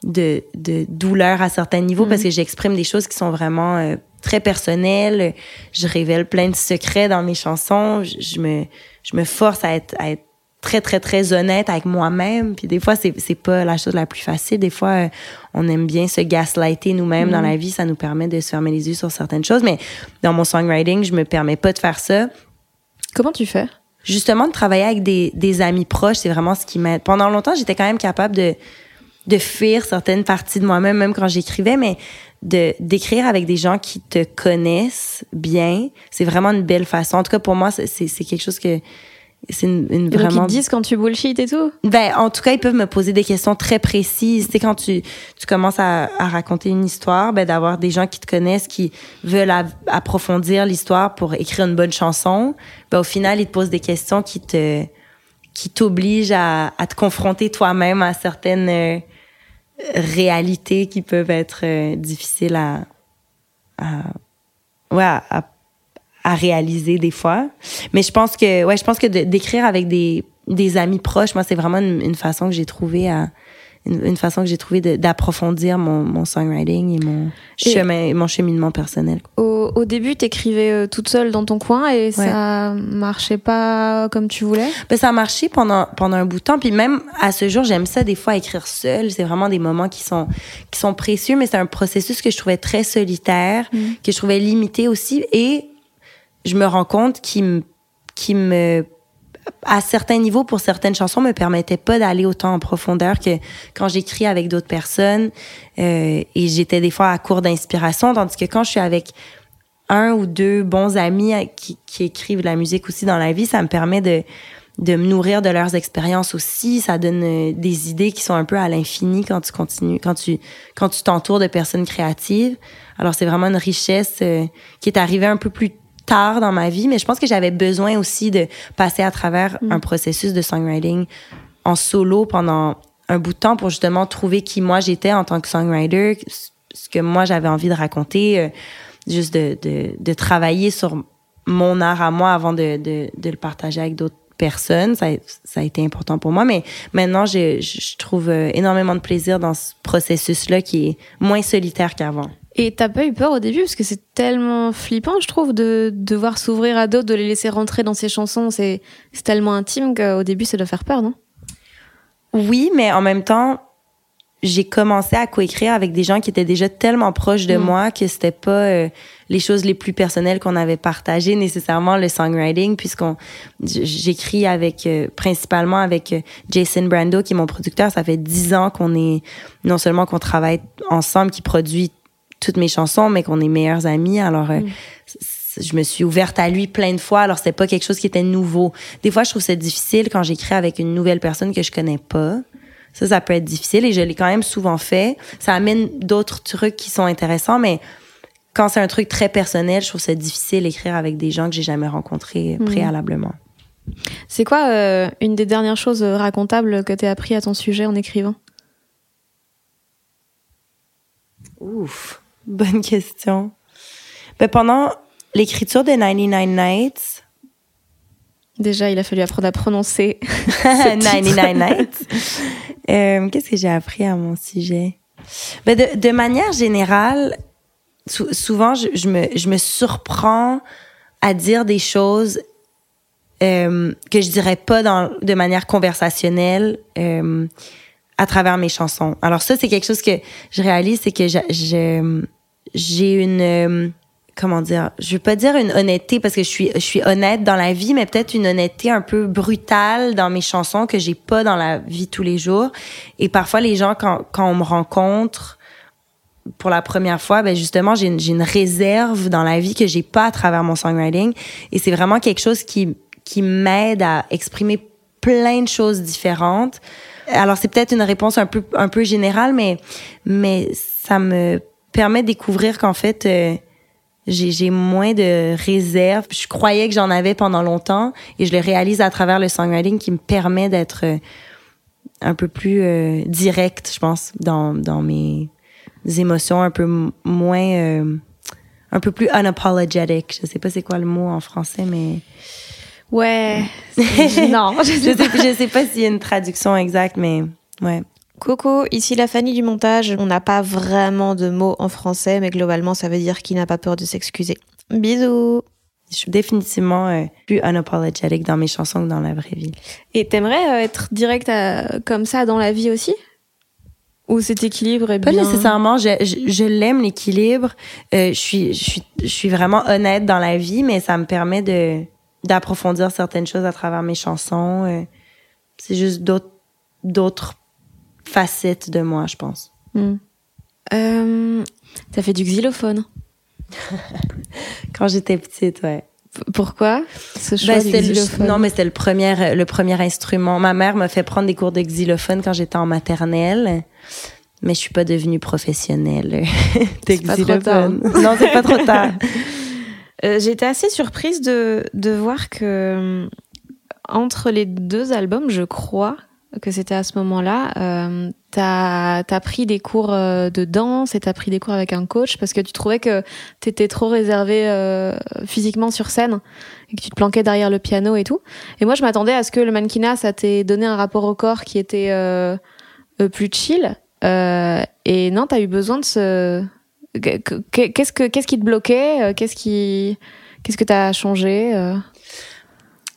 de, de douleur à certains niveaux parce mm-hmm. que j'exprime des choses qui sont vraiment euh, très personnelles. Je révèle plein de secrets dans mes chansons. Je, je me, je me force à être, à être très très très honnête avec moi-même. Puis des fois c'est c'est pas la chose la plus facile. Des fois euh, on aime bien se gaslighter nous-mêmes dans mm-hmm. la vie. Ça nous permet de se fermer les yeux sur certaines choses. Mais dans mon songwriting je me permets pas de faire ça. Comment tu fais? Justement de travailler avec des des amis proches c'est vraiment ce qui m'aide. Pendant longtemps j'étais quand même capable de de fuir certaines parties de moi-même même quand j'écrivais mais de d'écrire avec des gens qui te connaissent bien c'est vraiment une belle façon. En tout cas pour moi c'est c'est quelque chose que c'est une, une vraiment. Ils te disent quand tu bullshit et tout? Ben en tout cas ils peuvent me poser des questions très précises. C'est quand tu tu commences à, à, raconter une histoire, ben d'avoir des gens qui te connaissent qui veulent approfondir l'histoire pour écrire une bonne chanson. Ben au final ils te posent des questions qui te qui t'obligent à, à te confronter toi-même à certaines euh, réalités qui peuvent être euh, difficiles à, à ouais à à réaliser des fois. Mais je pense que, ouais, je pense que d'écrire avec des, des amis proches, moi, c'est vraiment une, façon que j'ai trouvé à, une, façon que j'ai trouvé d'approfondir mon, mon songwriting et mon chemin, mon cheminement personnel. Au, au début, t'écrivais euh, toute seule dans ton coin et ça marchait pas comme tu voulais? Ben ça a marché pendant pendant un bout de temps, puis même à ce jour, j'aime ça des fois écrire seule. C'est vraiment des moments qui sont qui sont précieux, mais c'est un processus que je trouvais très solitaire, mm. que je trouvais limité aussi et je me rends compte qu'il me, qui me, à certains niveaux, pour certaines chansons, me permettait pas d'aller autant en profondeur que quand j'écris avec d'autres personnes. Euh, et j'étais des fois à court d'inspiration, tandis que quand je suis avec un ou deux bons amis qui, qui écrivent de la musique aussi dans la vie, ça me permet de de me nourrir de leurs expériences aussi. Ça donne euh, des idées qui sont un peu à l'infini quand tu continues, quand tu quand tu t'entoures de personnes créatives. Alors c'est vraiment une richesse euh, qui est arrivée un peu plus tard dans ma vie, mais je pense que j'avais besoin aussi de passer à travers mm. un processus de songwriting en solo pendant un bout de temps pour justement trouver qui moi j'étais en tant que songwriter, ce que moi j'avais envie de raconter, euh, juste de, de, de, travailler sur mon art à moi avant de, de, de le partager avec d'autres personnes. Ça, ça, a été important pour moi, mais maintenant je, je trouve euh, énormément de plaisir dans ce processus-là qui est moins solitaire qu'avant. Et t'as pas eu peur au début parce que c'est tellement flippant, je trouve, de devoir s'ouvrir à d'autres, de les laisser rentrer dans ses chansons. C'est tellement intime qu'au début, ça doit faire peur, non? Oui, mais en même temps, j'ai commencé à coécrire avec des gens qui étaient déjà tellement proches de mm. moi que c'était pas euh, les choses les plus personnelles qu'on avait partagées nécessairement le songwriting puisqu'on j'écris avec euh, principalement avec euh, Jason Brando qui est mon producteur ça fait dix ans qu'on est non seulement qu'on travaille ensemble qui produit toutes mes chansons, mais qu'on est meilleurs amis. Alors, euh, mm. je me suis ouverte à lui plein de fois. Alors, c'était pas quelque chose qui était nouveau. Des fois, je trouve ça difficile quand j'écris avec une nouvelle personne que je connais pas. Ça, ça peut être difficile et je l'ai quand même souvent fait. Ça amène d'autres trucs qui sont intéressants, mais quand c'est un truc très personnel, je trouve ça difficile d'écrire avec des gens que j'ai jamais rencontrés mm. préalablement. C'est quoi euh, une des dernières choses racontables que tu as appris à ton sujet en écrivant? Ouf. Bonne question. Ben, pendant l'écriture de 99 Nights. Déjà, il a fallu apprendre à prononcer (laughs) 99 Nights. Euh, qu'est-ce que j'ai appris à mon sujet? Ben, de, de manière générale, souvent, je, je, me, je me surprends à dire des choses euh, que je dirais pas dans, de manière conversationnelle. Euh, à travers mes chansons. Alors ça, c'est quelque chose que je réalise, c'est que j'ai une euh, comment dire, je veux pas dire une honnêteté parce que je suis je suis honnête dans la vie, mais peut-être une honnêteté un peu brutale dans mes chansons que j'ai pas dans la vie tous les jours. Et parfois les gens quand quand on me rencontre pour la première fois, ben justement, j'ai une, j'ai une réserve dans la vie que j'ai pas à travers mon songwriting. Et c'est vraiment quelque chose qui, qui m'aide à exprimer plein de choses différentes. Alors, c'est peut-être une réponse un peu, un peu générale, mais, mais ça me permet de découvrir qu'en fait, euh, j'ai, j'ai moins de réserve. Je croyais que j'en avais pendant longtemps et je le réalise à travers le songwriting qui me permet d'être euh, un peu plus euh, direct, je pense, dans, dans mes émotions un peu moins euh, un peu plus unapologetic. Je sais pas c'est quoi le mot en français mais ouais. (laughs) Non je sais, je sais pas s'il y a une traduction exacte mais ouais Coco, ici la Fanny du montage. On n'a pas vraiment de mots en français, mais globalement, ça veut dire qu'il n'a pas peur de s'excuser. Bisous. Je suis définitivement euh, plus unapologetic dans mes chansons que dans la vraie vie. Et t'aimerais euh, être direct à, comme ça dans la vie aussi? Ou cet équilibre est bien... Pas nécessairement. Je, je, je l'aime, l'équilibre. Euh, je, suis, je, suis, je suis vraiment honnête dans la vie, mais ça me permet de d'approfondir certaines choses à travers mes chansons. Euh, c'est juste d'autres d'autres facettes de moi, je pense. Mm. Euh, T'as fait du xylophone (laughs) Quand j'étais petite, ouais. P pourquoi ce choix ben, du xylophone le, Non, mais c'était le premier, le premier instrument. Ma mère m'a fait prendre des cours de xylophone quand j'étais en maternelle mais je suis pas devenue professionnelle (laughs) de xylophone. Non, c'est pas trop tard. (laughs) euh, J'étais assez surprise de, de voir que entre les deux albums, je crois que c'était à ce moment-là, euh, t'as as pris des cours euh, de danse et t'as pris des cours avec un coach parce que tu trouvais que t'étais trop réservé euh, physiquement sur scène et que tu te planquais derrière le piano et tout. Et moi, je m'attendais à ce que le mannequinat, ça t'ait donné un rapport au corps qui était euh, plus chill. Euh, et non, t'as eu besoin de ce. Qu'est-ce que qu'est-ce qui te bloquait Qu'est-ce qui qu'est-ce que t'as changé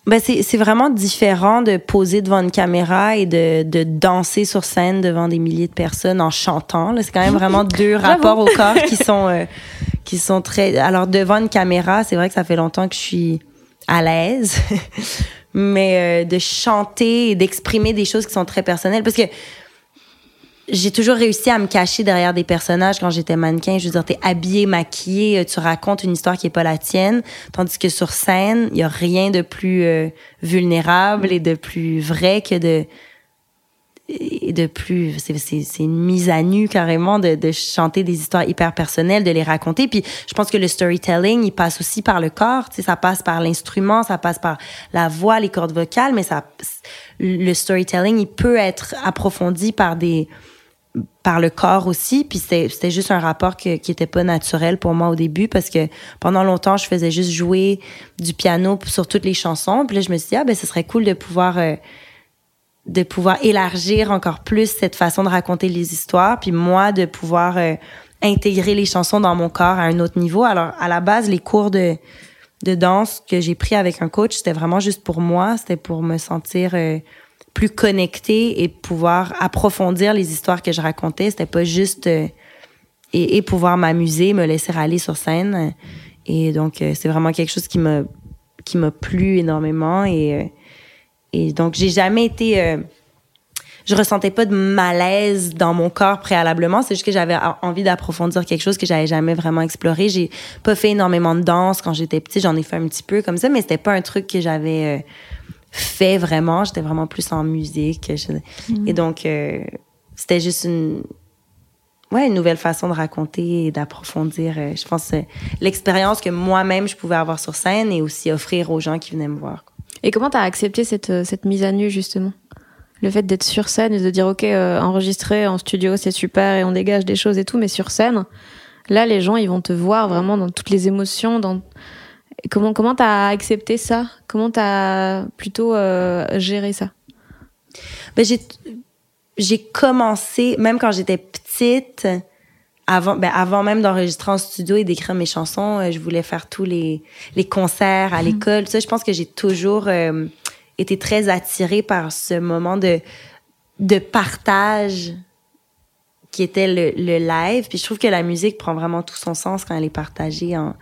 ben c'est, c'est vraiment différent de poser devant une caméra et de, de danser sur scène devant des milliers de personnes en chantant. Là. C'est quand même vraiment (laughs) deux rapports au corps qui (laughs) sont, euh, qui sont très... Alors, devant une caméra, c'est vrai que ça fait longtemps que je suis à l'aise. (laughs) Mais euh, de chanter et d'exprimer des choses qui sont très personnelles. Parce que j'ai toujours réussi à me cacher derrière des personnages quand j'étais mannequin. Je veux dire, t'es habillé, maquillé, tu racontes une histoire qui est pas la tienne. Tandis que sur scène, il y a rien de plus euh, vulnérable et de plus vrai que de et de plus c'est c'est une mise à nu carrément de, de chanter des histoires hyper personnelles de les raconter puis je pense que le storytelling il passe aussi par le corps tu sais ça passe par l'instrument ça passe par la voix les cordes vocales mais ça le storytelling il peut être approfondi par des par le corps aussi. Puis c'était juste un rapport que, qui était pas naturel pour moi au début parce que pendant longtemps, je faisais juste jouer du piano sur toutes les chansons. Puis là, je me suis dit, ah, ben, ce serait cool de pouvoir, euh, de pouvoir élargir encore plus cette façon de raconter les histoires. Puis moi, de pouvoir euh, intégrer les chansons dans mon corps à un autre niveau. Alors, à la base, les cours de, de danse que j'ai pris avec un coach, c'était vraiment juste pour moi. C'était pour me sentir... Euh, plus connecté et pouvoir approfondir les histoires que je racontais. C'était pas juste euh, et, pouvoir m'amuser, me laisser aller sur scène. Et donc euh, c'est vraiment quelque chose qui m'a qui m'a plu énormément et euh, et donc j'ai jamais été je ressentais pas de malaise dans mon corps préalablement. C'est juste que j'avais envie d'approfondir quelque chose que j'avais jamais vraiment exploré. J'ai pas fait énormément de danse quand j'étais petite. J'en ai fait un petit peu comme ça, mais c'était pas un truc que j'avais fait vraiment. J'étais vraiment plus en musique. Mm. Et donc, euh, c'était juste une, ouais, une nouvelle façon de raconter et d'approfondir, euh, je pense, euh, l'expérience que moi-même je pouvais avoir sur scène et aussi offrir aux gens qui venaient me voir. Et comment tu as accepté cette, cette mise à nu, justement? Le fait d'être sur scène et de dire ok enregistrer en studio c'est super et on dégage des choses et tout mais sur scène là les gens ils vont te voir vraiment dans toutes les émotions dans Comment comment t'as accepté ça? Comment t'as plutôt euh, géré ça? Ben j'ai j'ai commencé même quand j'étais petite avant ben avant même d'enregistrer en studio et d'écrire mes chansons, euh, je voulais faire tous les les concerts à mhm. l'école. Ça, je pense que j'ai toujours euh, été très attirée par ce moment de de partage qui était le, le live. Puis je trouve que la musique prend vraiment tout son sens quand elle est partagée en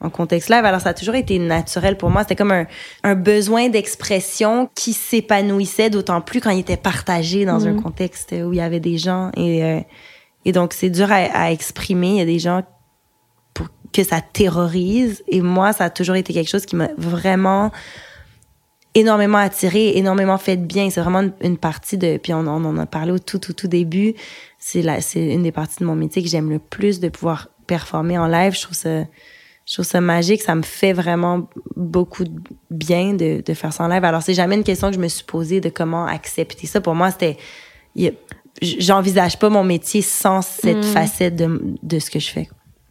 en contexte live. Alors, ça a toujours été naturel pour moi. C'était comme un, un besoin d'expression qui s'épanouissait d'autant plus quand il était partagé dans un mhm. contexte où il y avait des gens. Et, euh, Et donc, c'est dur à, exprimer. Il y a des gens pour que ça terrorise. Et moi, ça a toujours été quelque chose qui m'a vraiment énormément attiré, énormément fait de bien. C'est vraiment une, partie de, puis on, on, en a parlé au tout, tout, tout début. C'est la, c'est une des parties de mon métier que j'aime le plus de pouvoir performer en live. Je trouve ça, je trouve ça magique. Ça me fait vraiment beaucoup de bien de, de faire ça en live. Alors, c'est jamais une question que je me suis posée de comment accepter ça. Pour moi, c'était, j'envisage pas mon métier sans cette hmm. facette de, de ce que je fais.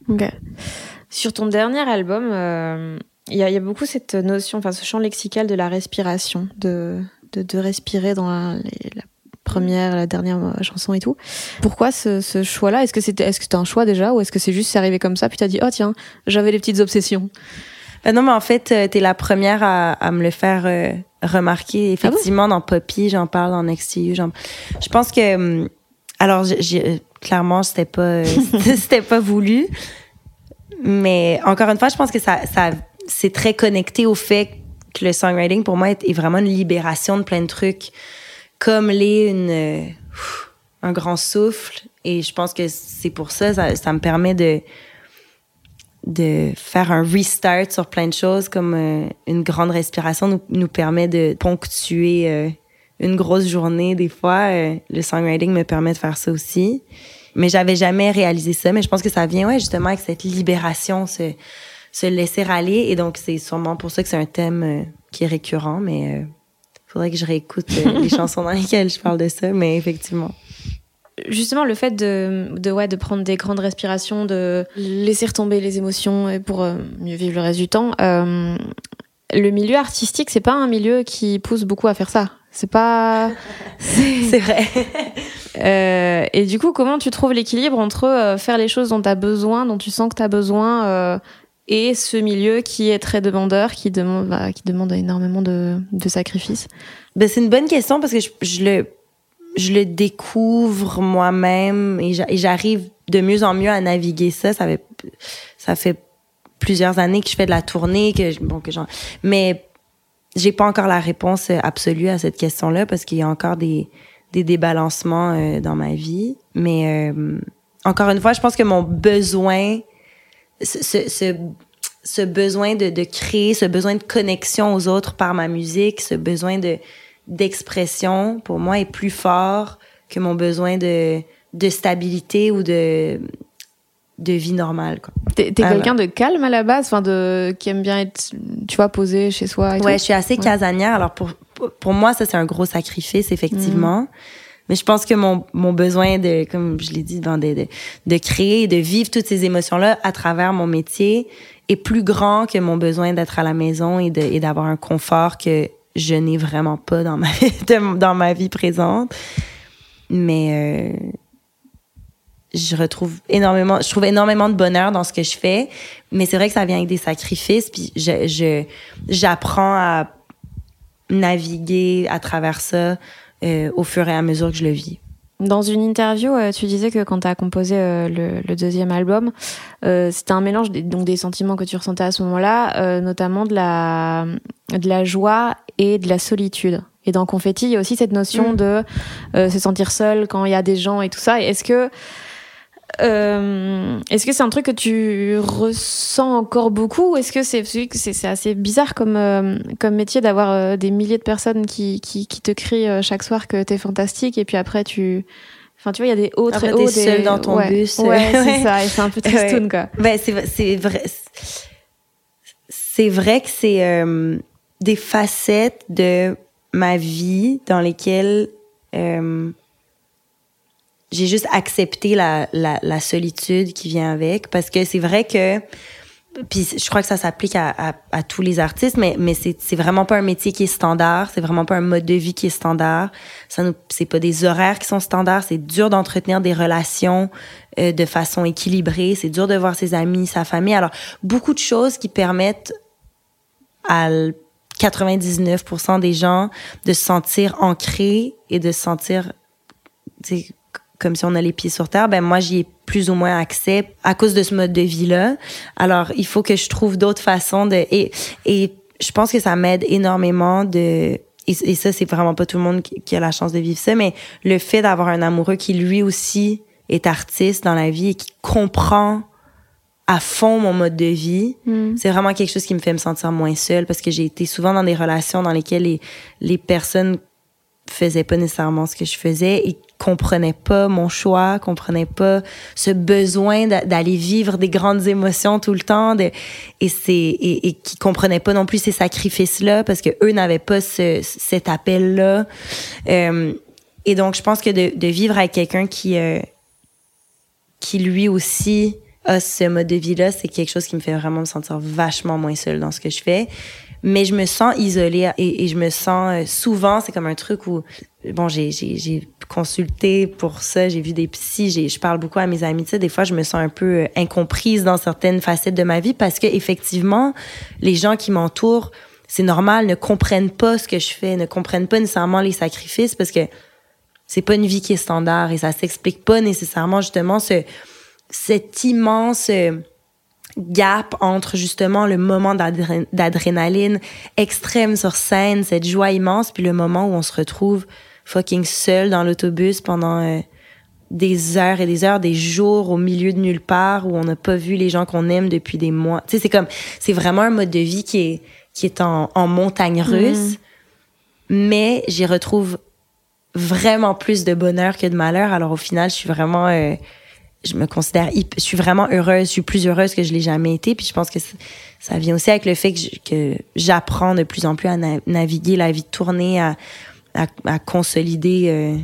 Ok. Sur ton dernier album, euh, il y, a beaucoup cette notion, enfin ce champ lexical de la respiration, de, de, respirer dans la, première, la dernière chanson et tout. Pourquoi ce, choix-là? Est-ce que c'était est -ce que un choix déjà ou est-ce que c'est juste c'est arrivé comme ça puis t'as dit oh tiens j'avais les petites obsessions? Ben non mais en fait euh, t'es la première à, à, me le faire euh, remarquer. Ah Effectivement dans Poppy j'en parle dans XTU. Je pense que hum, alors j'ai clairement c'était pas (laughs) c'était pas voulu mais encore une fois je pense que ça ça c'est très connecté au fait que le songwriting, pour moi, est, vraiment une libération de plein de trucs, comme les une, euh, un grand souffle. Et je pense que c'est pour ça, ça, me permet de, de faire un restart sur plein de choses, comme euh, une grande respiration nous, nous permet de ponctuer euh, une grosse journée des fois. le songwriting me permet de faire ça aussi. Mais j'avais jamais réalisé ça, mais je pense que ça vient ouais justement avec cette libération, ce, se laisser aller. Et donc, c'est sûrement pour ça que c'est un thème euh, qui est récurrent, mais euh, faudrait que je réécoute euh, les (laughs) chansons dans lesquelles je parle de ça, mais effectivement. Justement, le fait de, de, ouais, de prendre des grandes respirations, de laisser retomber les émotions pour mieux vivre le reste du temps, le milieu artistique, c'est pas un milieu qui pousse beaucoup à faire ça. C'est pas. (laughs) C'est vrai. (laughs) et du coup, comment tu trouves l'équilibre entre faire les choses dont tu as besoin, dont tu sens que tu as besoin, et ce milieu qui est très demandeur, qui demande, bah, qui demande énormément de, sacrifices ben, C'est une bonne question parce que je, le, je le découvre moi-même et j'arrive de mieux en mieux à naviguer ça. Ça fait, plusieurs années que je fais de la tournée, que, bon, que genre, mais j'ai pas encore la réponse absolue à cette question-là parce qu'il y a encore des, des débalancements euh, dans ma vie. Mais euh, encore une fois, je pense que mon besoin ce, ce, besoin de, de, créer, ce besoin de connexion aux autres par ma musique, ce besoin de d'expression, pour moi, est plus fort que mon besoin de, de stabilité ou de de vie normale. T'es quelqu'un de calme à la base, enfin de qui aime bien être, tu vois, posé chez soi. ouais, je suis assez casanière. Alors pour pour moi, ça c'est un gros sacrifice effectivement. Mm. Mais je pense que mon, mon besoin de, comme je l'ai dit, de, de, de créer, de vivre toutes ces émotions-là à travers mon métier est plus grand que mon besoin d'être à la maison et, et d'avoir un confort que je n'ai vraiment pas dans ma, (laughs) dans ma vie présente. Mais euh, je retrouve énormément, je trouve énormément de bonheur dans ce que je fais. Mais c'est vrai que ça vient avec des sacrifices. Puis je, je, j'apprends à naviguer à travers ça euh, au fur et à mesure que je le vis. Dans une interview, euh, tu disais que quand tu as composé euh, le, deuxième album, c'était un mélange des, donc des sentiments que tu ressentais à ce moment-là, notamment de la, de la joie et de la solitude. Et dans Confetti, il y a aussi cette notion mm. de se sentir seul quand il y a des gens et tout ça. Est-ce que euh, est-ce que c'est un truc que tu ressens encore beaucoup ou est-ce que c'est c'est assez bizarre comme euh, comme métier d'avoir euh, des milliers de personnes qui, qui, qui te crient chaque soir que t'es fantastique et puis après tu Enfin, tu vois, il y a des hauts, très hauts. T'es seul dans ton bus. Ouais, (laughs) c'est ça. Et c'est un peu tristoun, quoi. Ben, c'est, c'est vrai. C'est vrai que c'est des facettes de ma vie dans lesquelles j'ai juste accepté la, la, la, solitude qui vient avec parce que c'est vrai que puis je crois que ça s'applique à, à, à, tous les artistes mais mais c'est c'est vraiment pas un métier qui est standard c'est vraiment pas un mode de vie qui est standard. Ça nous c'est pas des horaires qui sont standards c'est dur d'entretenir des relations euh, de façon équilibrée c'est dur de voir ses amis sa famille. Alors beaucoup de choses qui permettent à 99% des gens de se sentir ancrés et de se sentir comme si on a les pieds sur terre, ben moi j'y ai plus ou moins accès à cause de ce mode de vie là. Alors il faut que je trouve d'autres façons de et et je pense que ça m'aide énormément de et, ça c'est vraiment pas tout le monde qui, a la chance de vivre ça, mais le fait d'avoir un amoureux qui lui aussi est artiste dans la vie et qui comprend à fond mon mode de vie, Mm. c'est vraiment quelque chose qui me fait me sentir moins seule parce que j'ai été souvent dans des relations dans lesquelles les, les personnes faisaient pas nécessairement ce que je faisais et comprenaient pas mon choix, comprenaient pas ce besoin d'a- d'aller vivre des grandes émotions tout le temps et c'est et, et qui comprenaient pas non plus ces sacrifices là parce que eux n'avaient pas ce, cet appel là et donc je pense que de, de vivre avec quelqu'un qui euh, qui lui aussi a ce mode de vie-là, c'est quelque chose qui me fait vraiment me sentir vachement moins seule dans ce que je fais. Mais je me sens isolée et, et je me sens euh, souvent, c'est comme un truc où, bon, j'ai, j'ai, j'ai consulté pour ça, j'ai vu des psys, j'ai, je parle beaucoup à mes amis, tu sais, des fois, je me sens un peu euh, incomprise dans certaines facettes de ma vie parce que effectivement, les gens qui m'entourent, c'est normal, ne comprennent pas ce que je fais, ne comprennent pas nécessairement les sacrifices parce que c'est pas une vie qui est standard et ça s'explique pas nécessairement justement ce cet immense euh, gap entre justement le moment d'adré- d'adrénaline extrême sur scène, cette joie immense, puis le moment où on se retrouve fucking seul dans l'autobus pendant euh, des heures et des heures, des jours au milieu de nulle part où on n'a pas vu les gens qu'on aime depuis des mois. Tu sais, c'est comme, c'est vraiment un mode de vie qui est, qui est en, en montagne russe, mais j'y retrouve vraiment plus de bonheur que de malheur. Alors au final, je suis vraiment, euh, je me considère, je suis vraiment heureuse. Je suis plus heureuse que je l'ai jamais été. Puis je pense que ça vient aussi avec le fait que j'apprends de plus en plus à na- naviguer la vie tournée, à, à, consolider. euh,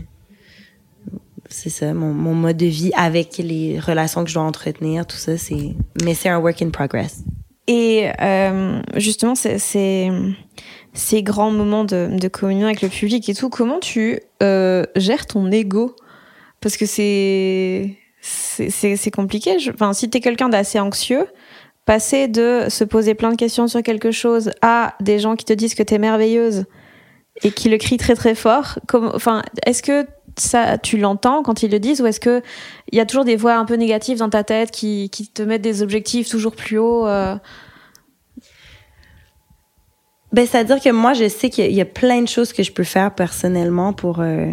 c'est ça, mon, mode de vie avec les relations que je dois entretenir, tout ça, c'est. Mais c'est un work in progress. Et euh, justement, ces grands moments de, communion avec le public et tout, comment tu euh, gères ton ego? Parce que c'est c'est- c'est compliqué. Enfin, si t'es quelqu'un d'assez anxieux, passer de se poser plein de questions sur quelque chose à des gens qui te disent que t'es merveilleuse et qui le crient très très fort, enfin, est-ce que ça, tu l'entends quand ils le disent ou est-ce que il y a toujours des voix un peu négatives dans ta tête qui, te mettent des objectifs toujours plus hauts euh, Ben, c'est-à-dire que moi, je sais qu'il y a- plein de choses que je peux faire personnellement pour, euh,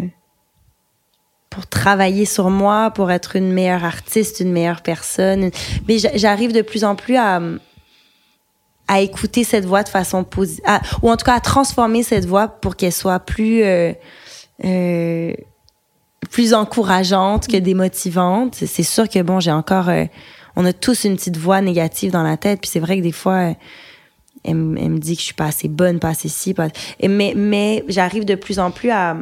pour travailler sur moi, pour être une meilleure artiste, une meilleure personne. Mais j'a- j'arrive de plus en plus à, à écouter cette voix de façon positive, ou en tout cas à transformer cette voix pour qu'elle soit plus, euh, euh, plus encourageante que démotivante. C'est- sûr que bon, j'ai encore, euh, on a tous une petite voix négative dans la tête, puis c'est vrai que des fois, elle, me- dit que je suis pas assez bonne, pas assez ci, pas... Mais mais j'arrive de plus en plus à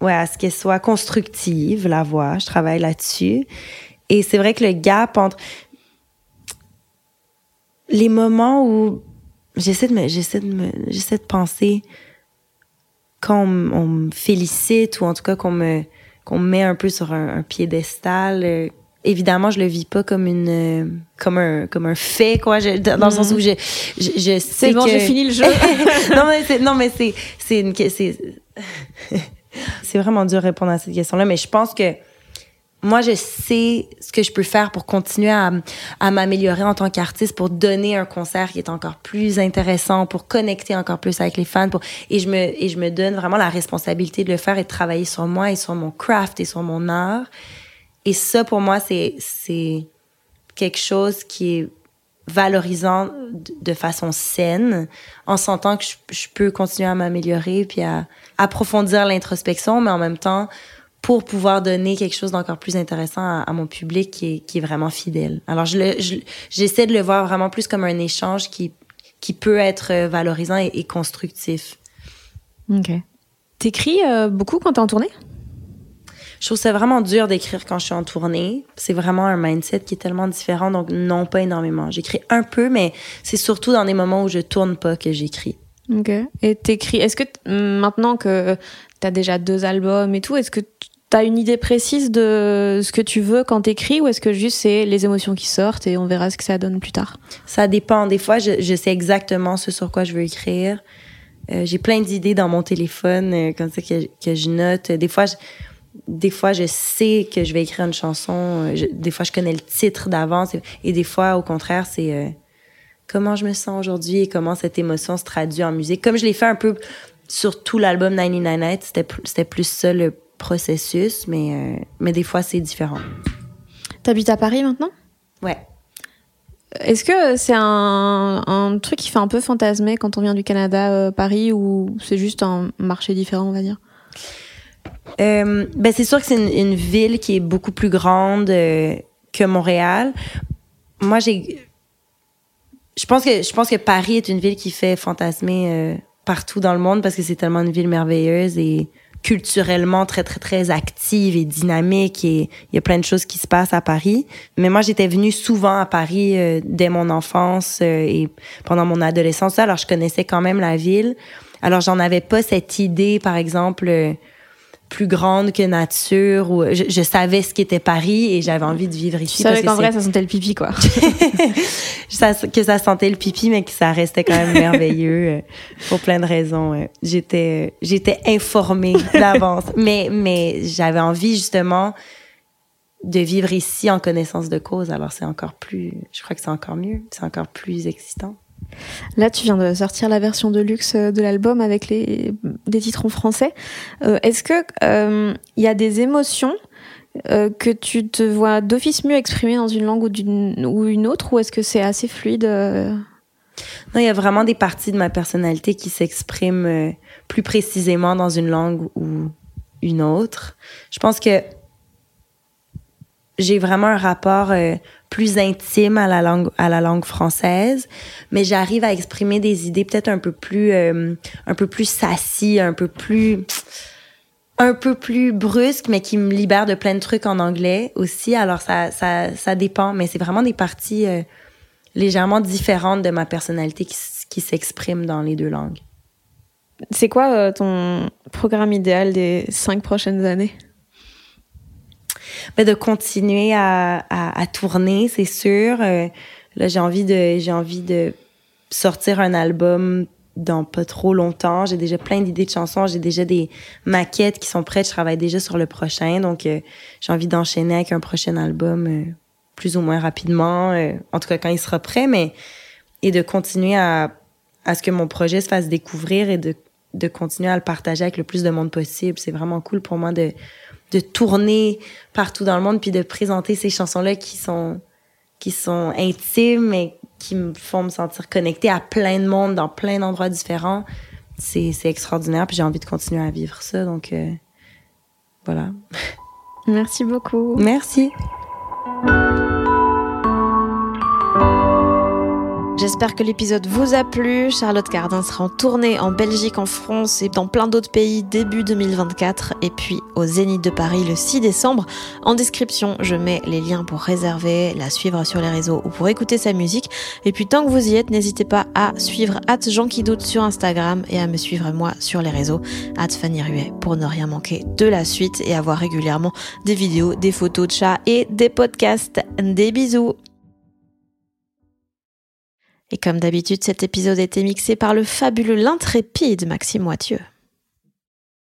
ouais, à ce qu'elle soit constructive la voix, je travaille là-dessus. Et c'est vrai que le gap entre les moments où j'essaie de me j'essaie de me j'essaie de penser quand on, on me félicite ou en tout cas qu'on me qu'on me met un peu sur un, un piédestal euh, évidemment je le vis pas comme une euh, comme un comme un fait quoi je- dans le sens où je je, je sais C'est bon, que- j'ai fini le jeu. (laughs) non mais c'est non mais c'est c'est une c'est (laughs) c'est vraiment dur de répondre à cette question là mais je pense que moi, je sais ce que je peux faire pour continuer à, à m'améliorer en tant qu'artiste, pour donner un concert qui est encore plus intéressant, pour connecter encore plus avec les fans. Pour, et, je me, et je me donne vraiment la responsabilité de le faire et de travailler sur moi et sur mon craft et sur mon art. Et ça, pour moi, c'est, c'est quelque chose qui est valorisant de, façon saine, en sentant que je, je peux continuer à m'améliorer puis à approfondir l'introspection, mais en même temps, pour pouvoir donner quelque chose d'encore plus intéressant à, à mon public qui est, qui est vraiment fidèle. Alors, je le, je- j'essaie de le voir vraiment plus comme un échange qui, qui peut être valorisant et, et constructif. Ok. T'écris euh, beaucoup quand t'es en tournée? Je trouve ça vraiment dur d'écrire quand je suis en tournée. C'est vraiment un mindset qui est tellement différent, donc non, pas énormément. J'écris un peu, mais c'est surtout dans des moments où je tourne pas que j'écris. Ok. Et t'écris. Est-ce que maintenant que t'as déjà deux albums et tout, est-ce que t'as une idée précise de ce que tu veux quand t'écris ou est-ce que juste c'est les émotions qui sortent et on verra ce que ça donne plus tard? Ça dépend. Des fois, je, sais exactement ce sur quoi je veux écrire. Euh, j'ai plein d'idées dans mon téléphone, euh, comme ça que, je note. Des fois, je, des fois, je sais que je vais écrire une chanson. euh, des fois, je connais le titre d'avance. Et, des fois, au contraire, c'est comment je me sens aujourd'hui et comment cette émotion se traduit en musique. Comme je l'ai fait un peu sur tout l'album 99 Nights, c'était c'était plus ça le, processus, mais, euh, mais des fois, c'est différent. T'habites à Paris maintenant? Ouais. Est-ce que c'est un, un, truc qui fait un peu fantasmer quand on vient du Canada, euh, Paris, ou c'est juste un marché différent, on va dire? Euh, ben c'est sûr que c'est une, une, ville qui est beaucoup plus grande euh, que Montréal. Moi, j'ai, je pense que je pense que Paris est une ville qui fait fantasmer partout dans le monde parce que c'est tellement une ville merveilleuse et culturellement très très très active et dynamique et il y a plein de choses qui se passent à Paris. Mais moi j'étais venue souvent à Paris euh, dès mon enfance euh, et pendant mon adolescence alors je connaissais quand même la ville. Alors j'en avais pas cette idée par exemple euh, plus grande que nature ou je, je savais ce qu'était Paris et j'avais envie de vivre ici. Tu savais qu'en vrai ça sentait le pipi quoi. (laughs) ça, que ça sentait le pipi mais que ça restait quand même merveilleux euh, pour plein de raisons. J'étais j'étais informée (laughs) d'avance mais mais j'avais envie justement de vivre ici en connaissance de cause alors c'est encore plus je crois que c'est encore mieux, c'est encore plus excitant. Là, tu viens de sortir la version de luxe de l'album avec les des titres en français. Euh, Est-ce que il euh, y a des émotions euh, que tu te vois d'office mieux exprimer dans une langue ou, une, ou une autre, ou est-ce que c'est assez fluide euh? Non, il y a vraiment des parties de ma personnalité qui s'expriment euh, plus précisément dans une langue ou une autre. Je pense que j'ai vraiment un rapport euh, plus intime à la langue à la langue française, mais j'arrive à exprimer des idées peut-être un peu plus euh, un peu plus sassies, un peu plus un peu plus brusques, mais qui me libèrent de plein de trucs en anglais aussi. Alors ça ça ça dépend, mais c'est vraiment des parties euh, légèrement différentes de ma personnalité qui, qui s'expriment dans les deux langues. C'est quoi euh, ton programme idéal des cinq prochaines années? Ben, de continuer à, à, à tourner, c'est sûr. Euh, là, j'ai envie de j'ai envie de sortir un album dans pas trop longtemps. J'ai déjà plein d'idées de chansons, j'ai déjà des maquettes qui sont prêtes, je travaille déjà sur le prochain. Donc euh, j'ai envie d'enchaîner avec un prochain album euh, plus ou moins rapidement, euh, en tout cas quand il sera prêt mais et de continuer à à ce que mon projet se fasse découvrir et de de continuer à le partager avec le plus de monde possible. C'est vraiment cool pour moi de de tourner partout dans le monde puis de présenter ces chansons là qui sont qui sont intimes et qui me font me sentir connectée à plein de monde dans plein d'endroits différents. C'est c'est extraordinaire puis j'ai envie de continuer à vivre ça donc euh, voilà. (laughs) Merci beaucoup. Merci J'espère que l'épisode vous a plu. Charlotte Cardin sera en tournée en Belgique, en France et dans plein d'autres pays début 2024 et puis au Zénith de Paris le 6 décembre. En description, je mets les liens pour réserver, la suivre sur les réseaux ou pour écouter sa musique. Et puis tant que vous y êtes, n'hésitez pas à suivre Jean qui doute sur Instagram et à me suivre moi sur les réseaux Fanny Ruet pour ne rien manquer de la suite et avoir régulièrement des vidéos, des photos de chats et des podcasts. Des bisous et comme d'habitude, cet épisode a été mixé par le fabuleux, l'intrépide Maxime Moitieu.